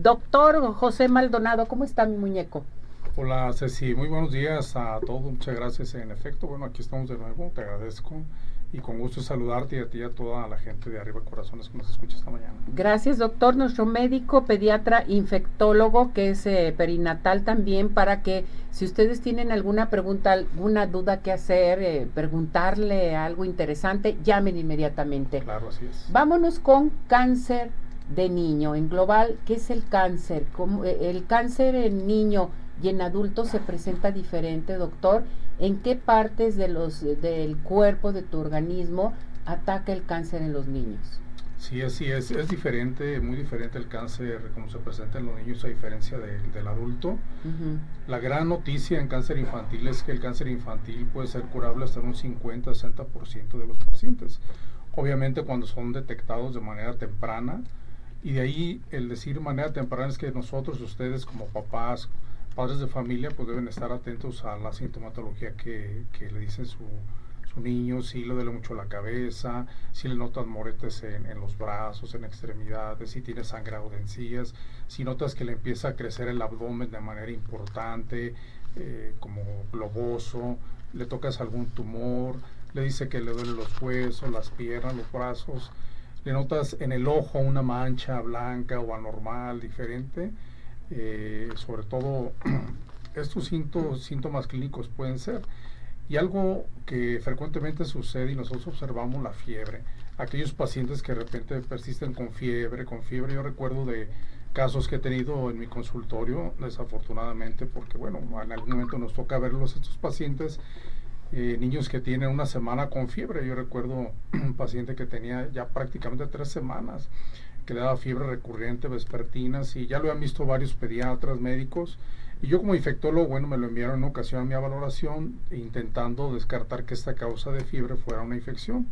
Doctor José Maldonado, ¿cómo está mi muñeco? Hola Ceci, muy buenos días a todos, muchas gracias en efecto. Bueno, aquí estamos de nuevo, te agradezco y con gusto saludarte y a ti y a toda la gente de Arriba Corazones que nos escucha esta mañana. Gracias, doctor. Nuestro médico, pediatra, infectólogo, que es eh, perinatal también, para que si ustedes tienen alguna pregunta, alguna duda que hacer, eh, preguntarle algo interesante, llamen inmediatamente. Claro, así es. Vámonos con cáncer de niño. En global, ¿qué es el cáncer? ¿Cómo, eh, el cáncer en niño y en adultos se presenta diferente, doctor. ¿En qué partes de los, del cuerpo, de tu organismo, ataca el cáncer en los niños? Sí, así es. Es diferente, muy diferente el cáncer como se presenta en los niños a diferencia del adulto. La gran noticia en cáncer infantil es que el cáncer infantil puede ser curable hasta un 50-60% de los pacientes. Obviamente cuando son detectados de manera temprana, y de ahí el decir de manera temprana es que nosotros, ustedes como papás, padres de familia, pues deben estar atentos a la sintomatología que, que le dice su, su, niño, si le duele mucho la cabeza, si le notan moretes en, en, los brazos, en extremidades, si tiene sangrado de encías, si notas que le empieza a crecer el abdomen de manera importante, eh, como globoso, le tocas algún tumor, le dice que le duelen los huesos, las piernas, los brazos, notas en el ojo una mancha blanca o anormal, diferente, eh, sobre todo estos síntomas, síntomas clínicos pueden ser. Y algo que frecuentemente sucede y nosotros observamos la fiebre. Aquellos pacientes que de repente persisten con fiebre, con fiebre, yo recuerdo de casos que he tenido en mi consultorio, desafortunadamente, porque bueno, en algún momento nos toca verlos estos pacientes, eh, niños que tienen una semana con fiebre. Yo recuerdo un paciente que tenía ya prácticamente tres semanas que le daba fiebre recurrente, vespertinas, y ya lo han visto varios pediatras, médicos. Y yo como infectólogo, bueno, me lo enviaron en ocasión a mi valoración, intentando descartar que esta causa de fiebre fuera una infección.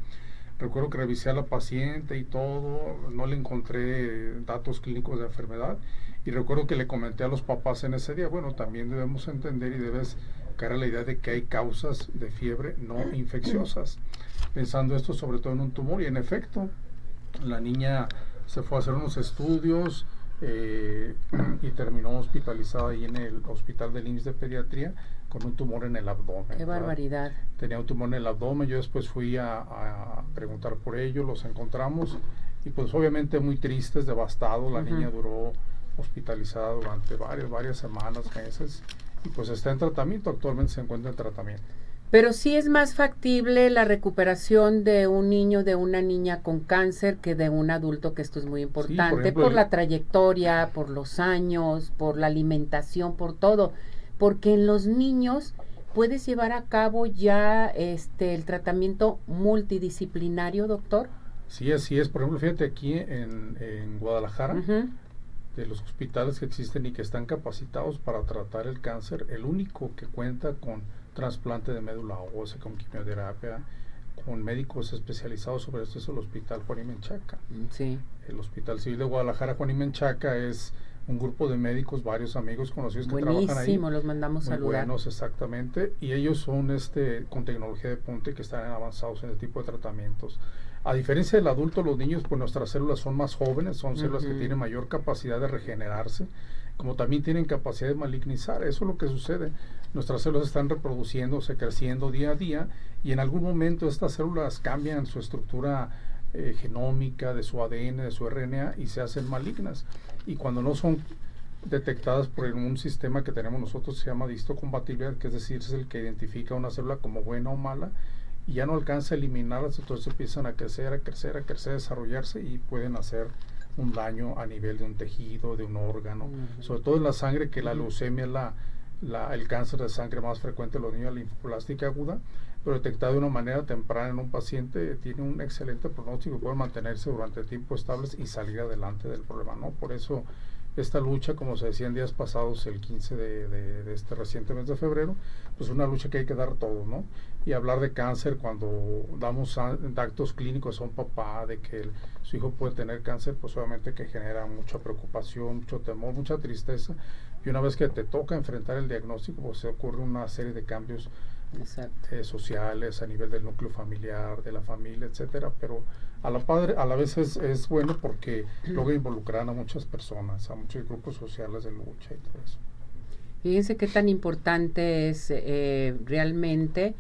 Recuerdo que revisé a la paciente y todo, no le encontré datos clínicos de enfermedad. Y recuerdo que le comenté a los papás en ese día, bueno, también debemos entender y debes caer a la idea de que hay causas de fiebre no infecciosas. Pensando esto sobre todo en un tumor y en efecto, la niña se fue a hacer unos estudios eh, y terminó hospitalizada ahí en el hospital del IMSS de pediatría con un tumor en el abdomen. Qué barbaridad. Tenía un tumor en el abdomen, yo después fui a, a preguntar por ello, los encontramos y pues obviamente muy tristes, devastados, la niña duró hospitalizada durante varias, varias semanas, meses y pues está en tratamiento, actualmente se encuentra en tratamiento. Pero sí es más factible la recuperación de un niño, de una niña con cáncer que de un adulto, que esto es muy importante, por, la trayectoria, por los años, por la alimentación, por todo. Porque en los niños puedes llevar a cabo ya este el tratamiento multidisciplinario, doctor. Sí, así es. Por ejemplo, fíjate aquí en, en Guadalajara, de los hospitales que existen y que están capacitados para tratar el cáncer, el único que cuenta con trasplante de médula ósea, con quimioterapia, con médicos especializados sobre esto es el Hospital Juan y Menchaca. Mm, sí. El Hospital Civil de Guadalajara Juan y Menchaca es un grupo de médicos, varios amigos conocidos que trabajan ahí. los mandamos muy saludar. Buenos, exactamente. Y ellos son este con tecnología de punta que están avanzados en este tipo de tratamientos. A diferencia del adulto, los niños, pues nuestras células son más jóvenes, son células que tienen mayor capacidad de regenerarse, como también tienen capacidad de malignizar. Eso es lo que sucede nuestras células están reproduciéndose, creciendo día a día y en algún momento estas células cambian su estructura eh, genómica, de su ADN, de su RNA y se hacen malignas. Y cuando no son detectadas por un sistema que tenemos nosotros se llama distocompatibilidad, que es decir, es el que identifica una célula como buena o mala y ya no alcanza a eliminarlas, entonces empiezan a crecer, a crecer, a crecer, a desarrollarse y pueden hacer un daño a nivel de un tejido, de un órgano, sobre todo en la sangre, que la leucemia es la el cáncer de sangre más frecuente en los niños, la linfoplástica aguda, pero detectado de una manera temprana en un paciente tiene un excelente pronóstico, puede mantenerse durante tiempo estables y salir adelante del problema, ¿no? Por eso esta lucha, como se decía en días pasados, el 15 de, este reciente mes de febrero, pues una lucha que hay que dar todo, ¿no? Y hablar de cáncer cuando damos datos clínicos a un papá de que su hijo puede tener cáncer, pues obviamente que genera mucha preocupación, mucho temor, mucha tristeza. Y una vez que te toca enfrentar el diagnóstico, pues se ocurre una serie de cambios eh, sociales, a nivel del núcleo familiar, de la familia, etcétera, pero a la padre a la vez es, es bueno porque luego involucran a muchas personas, a muchos grupos sociales de lucha y todo eso. Fíjense qué tan importante es eh, realmente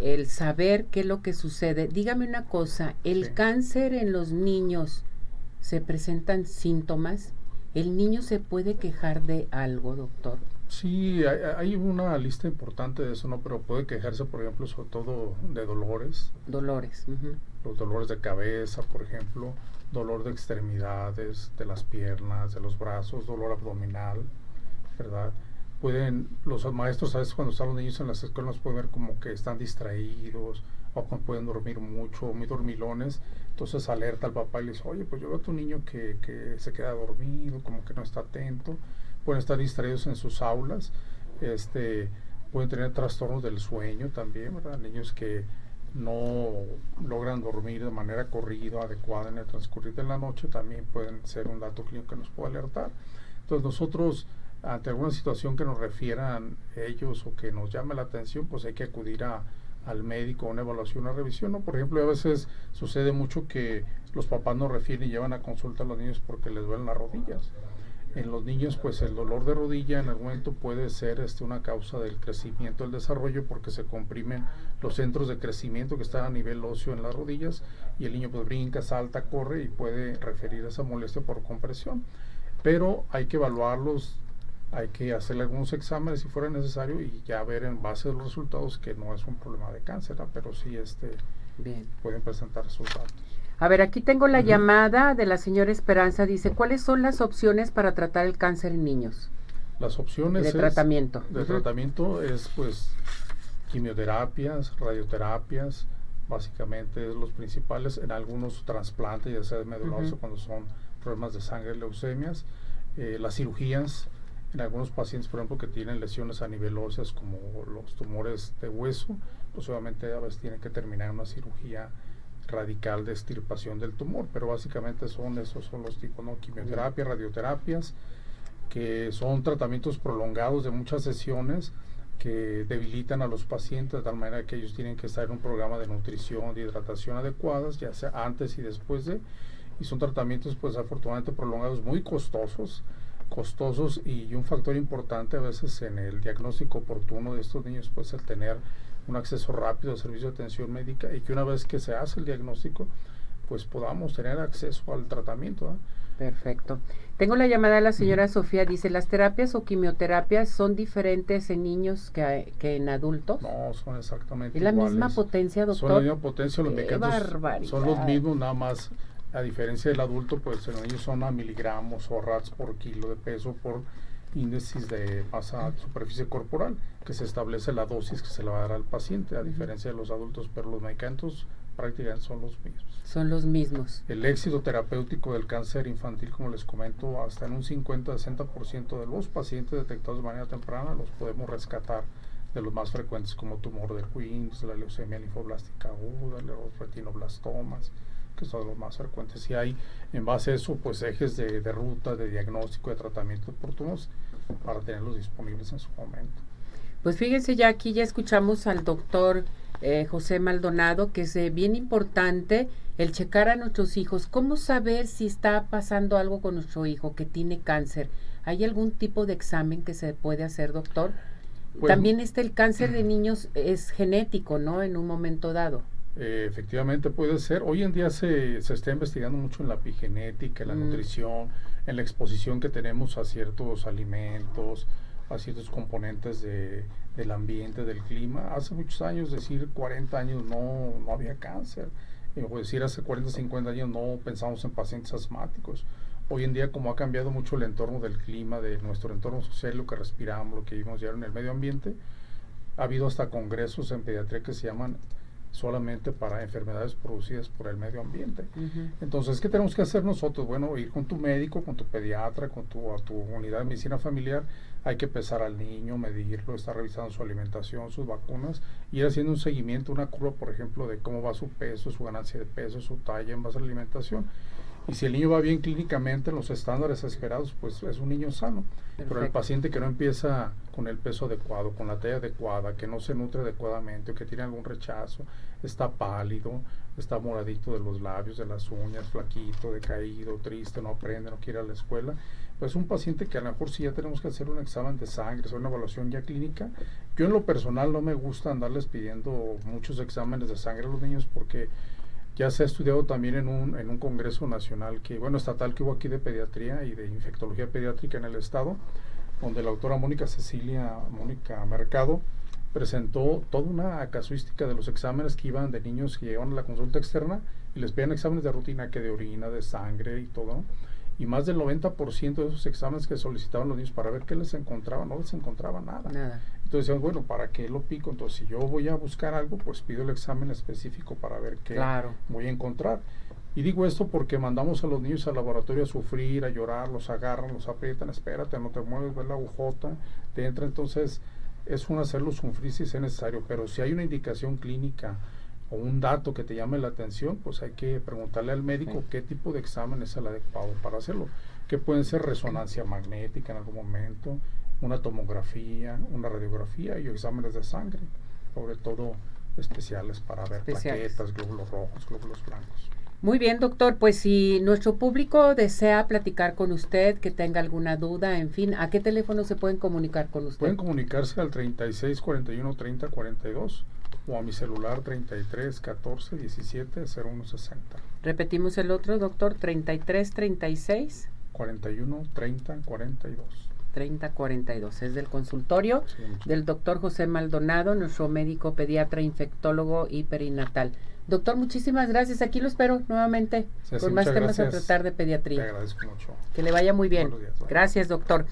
el saber qué es lo que sucede. Dígame una cosa, ¿el cáncer en los niños se presentan síntomas? ¿El niño se puede quejar de algo, doctor? Sí, hay, una lista importante de eso, ¿no? Pero puede quejarse, por ejemplo, sobre todo de dolores. Dolores. Los dolores de cabeza, por ejemplo, dolor de extremidades, de las piernas, de los brazos, dolor abdominal, ¿verdad? Pueden, los maestros a veces cuando están los niños en las escuelas pueden ver como que están distraídos o pueden dormir mucho, muy dormilones, entonces alerta al papá y le dice, oye, pues yo veo a tu niño que, que se queda dormido, como que no está atento pueden estar distraídos en sus aulas, este, pueden tener trastornos del sueño también, ¿verdad? Niños que no logran dormir de manera corrida, adecuada en el transcurrir de la noche, también pueden ser un dato clínico que nos puede alertar. Entonces nosotros, ante alguna situación que nos refieran ellos o que nos llame la atención, pues hay que acudir a, al médico, una evaluación, una revisión. ¿no? Por ejemplo, a veces sucede mucho que los papás nos refieren y llevan a consulta a los niños porque les duelen las rodillas en los niños, pues el dolor de rodilla en algún momento puede ser este, una causa del crecimiento, del desarrollo, porque se comprimen los centros de crecimiento que están a nivel óseo en las rodillas y el niño pues brinca, salta, corre y puede referir esa molestia por compresión. Pero hay que evaluarlos, hay que hacerle algunos exámenes si fuera necesario y ya ver en base a los resultados que no es un problema de cáncer, pero sí este, pueden presentar resultados. A ver, aquí tengo la llamada de la señora Esperanza. Dice, ¿cuáles son las opciones para tratar el cáncer en niños? Las opciones de tratamiento. De tratamiento es pues quimioterapias, radioterapias, básicamente los principales, en algunos trasplantes, ya sea de médula cuando son problemas de sangre, leucemias, eh, las cirugías, en algunos pacientes, por ejemplo, que tienen lesiones a nivel óseas como los tumores de hueso, pues obviamente a veces tienen que terminar una cirugía radical de extirpación del tumor, pero básicamente son esos son los tipos, ¿no? Quimioterapia, radioterapias, que son tratamientos prolongados de muchas sesiones que debilitan a los pacientes de tal manera que ellos tienen que estar en un programa de nutrición, de hidratación adecuadas, ya sea antes y después de, y son tratamientos pues afortunadamente prolongados muy costosos, costosos y un factor importante a veces en el diagnóstico oportuno de estos niños pues el tener un acceso rápido al servicio de atención médica y que una vez que se hace el diagnóstico, pues podamos tener acceso al tratamiento. Perfecto. Tengo la llamada de la señora Sofía. Dice, ¿las terapias o quimioterapias son diferentes en niños que, que en adultos? No, son exactamente ¿Es la misma potencia, doctor? Son la misma potencia, los medicamentos son los mismos, nada más. A diferencia del adulto, pues en los niños son a miligramos o rats por kilo de peso por índices de masa superficie corporal, que se establece la dosis que se le va a dar al paciente, a diferencia de los adultos, pero los medicamentos prácticamente son los mismos. Son los mismos. El éxito terapéutico del cáncer infantil, como les comento, hasta en un 50-60% de los pacientes detectados de manera temprana los podemos rescatar de los más frecuentes como tumor de Queens, la leucemia linfoblástica aguda, los retinoblastomas, que son los más frecuentes. Y hay, en base a eso, pues ejes de, de ruta, de diagnóstico, de tratamiento oportunos para tenerlos disponibles en su momento. Pues fíjense, ya aquí ya escuchamos al doctor eh, José Maldonado, que es eh, bien importante el checar a nuestros hijos. ¿Cómo saber si está pasando algo con nuestro hijo que tiene cáncer? ¿Hay algún tipo de examen que se puede hacer, doctor? Pues También este el cáncer de niños es genético, ¿no? En un momento dado. Eh, efectivamente puede ser. Hoy en día se, se, está investigando mucho en la epigenética, en la mm. nutrición, en la exposición que tenemos a ciertos alimentos, a ciertos componentes de, del ambiente, del clima. Hace muchos años, decir 40 años, no, no había cáncer. Eh, o decir hace 40, 50 años no pensamos en pacientes asmáticos. Hoy en día, como ha cambiado mucho el entorno del clima, de nuestro entorno social, lo que respiramos, lo que vivimos ya en el medio ambiente, ha habido hasta congresos en pediatría que se llaman solamente para enfermedades producidas por el medio ambiente. Entonces, ¿qué tenemos que hacer nosotros? Bueno, ir con tu médico, con tu pediatra, con tu, a tu unidad de medicina familiar, hay que pesar al niño, medirlo, estar revisando su alimentación, sus vacunas, ir haciendo un seguimiento, una curva, por ejemplo, de cómo va su peso, su ganancia de peso, su talla en base a la alimentación. Y si el niño va bien clínicamente en los estándares esperados, pues es un niño sano. Pero el paciente que no empieza con el peso adecuado, con la talla adecuada, que no se nutre adecuadamente o que tiene algún rechazo, está pálido, está moradito de los labios, de las uñas, flaquito, decaído, triste, no aprende, no quiere ir a la escuela, pues un paciente que a lo mejor sí ya tenemos que hacer un examen de sangre, hacer una evaluación ya clínica. Yo en lo personal no me gusta andarles pidiendo muchos exámenes de sangre a los niños porque ya se ha estudiado también en un, en un congreso nacional, que bueno, estatal que hubo aquí de pediatría y de infectología pediátrica en el estado, donde la autora Mónica Cecilia, Mónica Mercado, presentó toda una casuística de los exámenes que iban de niños que llegaban a la consulta externa y les pedían exámenes de rutina, que de orina, de sangre y todo. Y más del 90% de esos exámenes que solicitaban los niños para ver qué les encontraba, no les encontraba nada. Entonces bueno, ¿para qué lo pico? Entonces, si yo voy a buscar algo, pues pido el examen específico para ver qué voy a encontrar. Y digo esto porque mandamos a los niños al laboratorio a sufrir, a llorar, los agarran, los aprietan, espérate, no te mueves, ve la agujota, te entra. Entonces, es un hacerlo sufrir si es necesario, pero si hay una indicación clínica o un dato que te llame la atención, pues hay que preguntarle al médico qué tipo de examen es el adecuado para hacerlo. Que pueden ser resonancia magnética en algún momento, una tomografía, una radiografía y exámenes de sangre, sobre todo especiales para ver plaquetas, glóbulos rojos, glóbulos blancos. Muy bien, doctor. Pues si nuestro público desea platicar con usted, que tenga alguna duda, en fin, ¿a qué teléfono se pueden comunicar con usted? Pueden comunicarse al 36 41 30 42 o a mi celular 33 14 17 01 60. Repetimos el otro, doctor, 33 36 41 30 42. 3042. Es del consultorio del doctor José Maldonado, nuestro médico pediatra, infectólogo y perinatal. Doctor, muchísimas gracias. Aquí lo espero nuevamente con más temas a tratar de pediatría. Te agradezco mucho. Que le vaya muy bien. gracias, doctor.